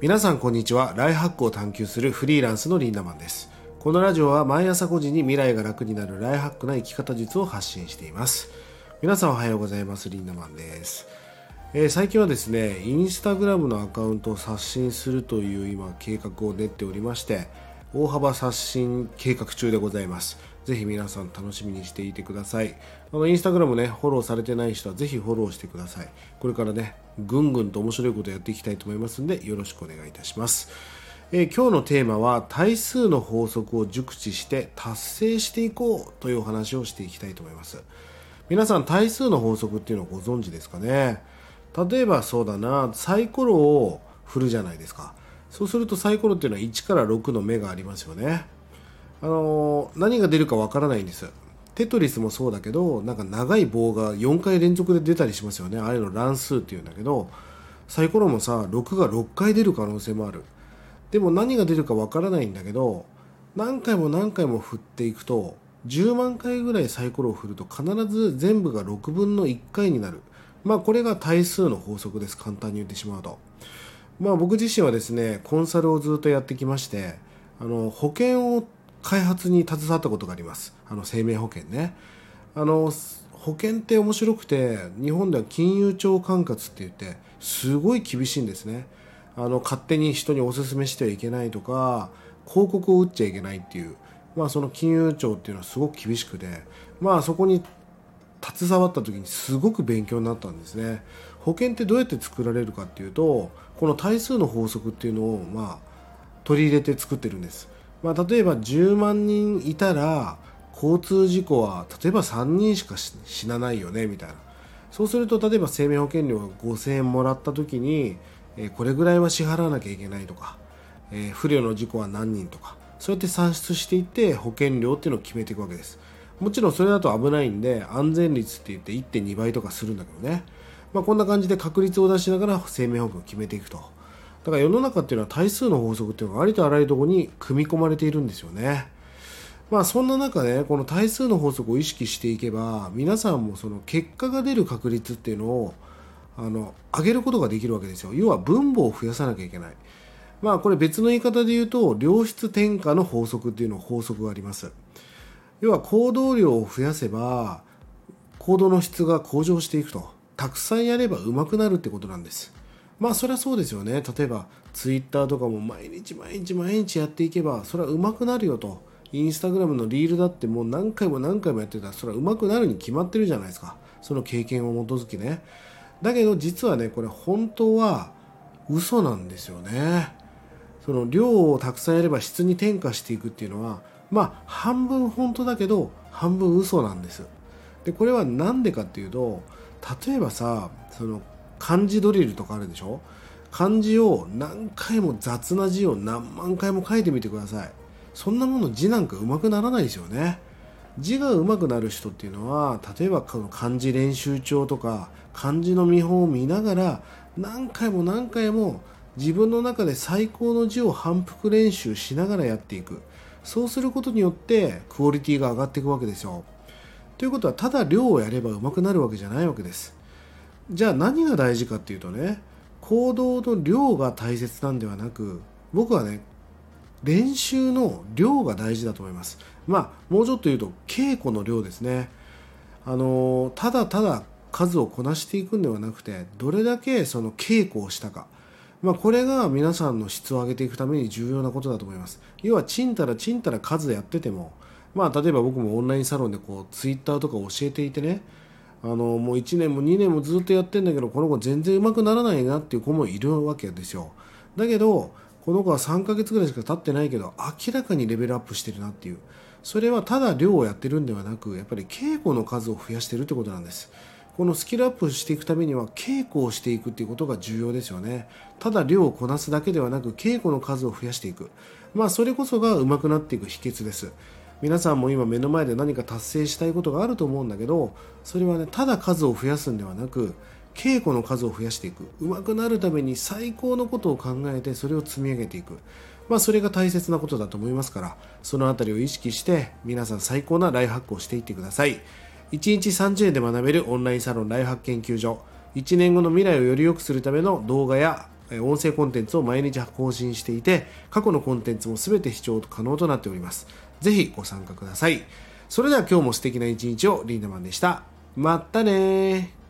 皆さんこんにちは。ライハックを探求するフリーランスのリンダマンです。このラジオは毎朝5時に未来が楽になるライハックな生き方術を発信しています。皆さんおはようございます。リンダマンです。えー、最近はですねインスタグラムのアカウントを刷新するという今計画を練っておりまして大幅刷新計画中でございます。ぜひ皆さん楽しみにしていてください。あのインスタグラムねフォローされてない人はぜひフォローしてください。これからねぐんぐんと面白いことやっていきたいと思いますんでよろしくお願いいたします。えー、今日のテーマは対数の法則を熟知して達成していこうというお話をしていきたいと思います。皆さん対数の法則っていうのをご存知ですかね？例えばそうだなサイコロを振るじゃないですか。そうするとサイコロっていうのは1から6の目がありますよね。あのー、何が出るかわからないんです。テトリスもそうだけどなんか長い棒が4回連続で出たりしますよね。ああいうの乱数っていうんだけどサイコロもさ6が6回出る可能性もある。でも何が出るかわからないんだけど何回も何回も振っていくと10万回ぐらいサイコロを振ると必ず全部が6分の1回になる。まあこれが対数の法則です。簡単に言ってしまうと。まあ僕自身はですねコンサルをずっとやってきましてあの保険を開発に携わったことがあります。あの生命保険ね。あの保険って面白くて日本では金融庁管轄って言ってすごい厳しいんですね。あの勝手に人にお勧めしてはいけないとか広告を打っちゃいけないっていう。まあその金融庁っていうのはすごく厳しくてまあそこに携わった時にすごく勉強になったんですね。保険ってどうやって作られるかっていうとこの対数の法則っていうのをまあ取り入れて作ってるんです、まあ、例えば10万人いたら交通事故は例えば3人しか死なないよねみたいな。そうすると例えば生命保険料が5000円もらった時に、えこれぐらいは支払わなきゃいけないとか、え、不慮の事故は何人とかそうやって算出していって保険料っていうのを決めていくわけです。もちろんそれだと危ないんで安全率って言って1.2倍とかするんだけどね、まあ、こんな感じで確率を出しながら生命保険を決めていくと。だから世の中っていうのは対数の法則っていうのがありとあらゆるところに組み込まれているんですよね。まあそんな中ねこの対数の法則を意識していけば皆さんもその結果が出る確率っていうのをあの上げることができるわけですよ。要は分母を増やさなきゃいけない。まあこれ別の言い方で言うと良質転嫁の法則っていうの法則があります。要は行動量を増やせば行動の質が向上していくと。たくさんやれば上手くなるってことなんです。まあそれはそうですよね。例えばツイッターとかも毎日毎日毎日やっていけばそれは上手くなるよと。インスタグラムのリールだってもう何回も何回もやってたらそれは上手くなるに決まってるじゃないですか。その経験を基づきね。だけど実はねこれ本当は嘘なんですよね。その量をたくさんやれば質に転化していくっていうのはまあ半分本当だけど半分嘘なんです。でこれは何でかっていうと例えばさその漢字ドリルとかあるでしょ？漢字を何回も雑な字を何万回も書いてみてくださいそんなもの字なんか上手くならないですよね字が上手くなる人っていうのは例えばこの漢字練習帳とか漢字の見本を見ながら何回も何回も自分の中で最高の字を反復練習しながらやっていくそうすることによってクオリティが上がっていくわけですよ。ということはただ量をやれば上手くなるわけじゃないわけです。じゃあ何が大事かっていうとね行動の量が大切なんではなく僕はね練習の量が大事だと思います。まあもうちょっと言うと稽古の量ですね。あのただただ数をこなしていくんではなくてどれだけその稽古をしたかまあ、これが皆さんの質を上げていくために重要なことだと思います要はちんたらちんたら数やっててもまあ例えば僕もオンラインサロンでこうツイッターとか教えていてねあのもう1年も2年もずっとやってんだけどこの子全然うまくならないなっていう子もいるわけですよ。だけどこの子は3ヶ月ぐらいしか経ってないけど明らかにレベルアップしてるなっていう。それはただ量をやってるんではなくやっぱり稽古の数を増やしてるってことなんです。このスキルアップしていくためには稽古をしていくっていうことが重要ですよね。ただ量をこなすだけではなく稽古の数を増やしていく。まあそれこそが上手くなっていく秘訣です。皆さんも今目の前で何か達成したいことがあると思うんだけどそれはねただ数を増やすんではなく稽古の数を増やしていく。上手くなるために最高のことを考えてそれを積み上げていく。まあそれが大切なことだと思いますからその辺りを意識して皆さん最高なライフハックをしていってください。1日30円で学べるオンラインサロンライフハック研究所。1年後の未来をより良くするための動画や音声コンテンツを毎日更新していて過去のコンテンツも全て視聴可能となっております。ぜひご参加ください。それでは今日も素敵な一日をリーダマンでした。またね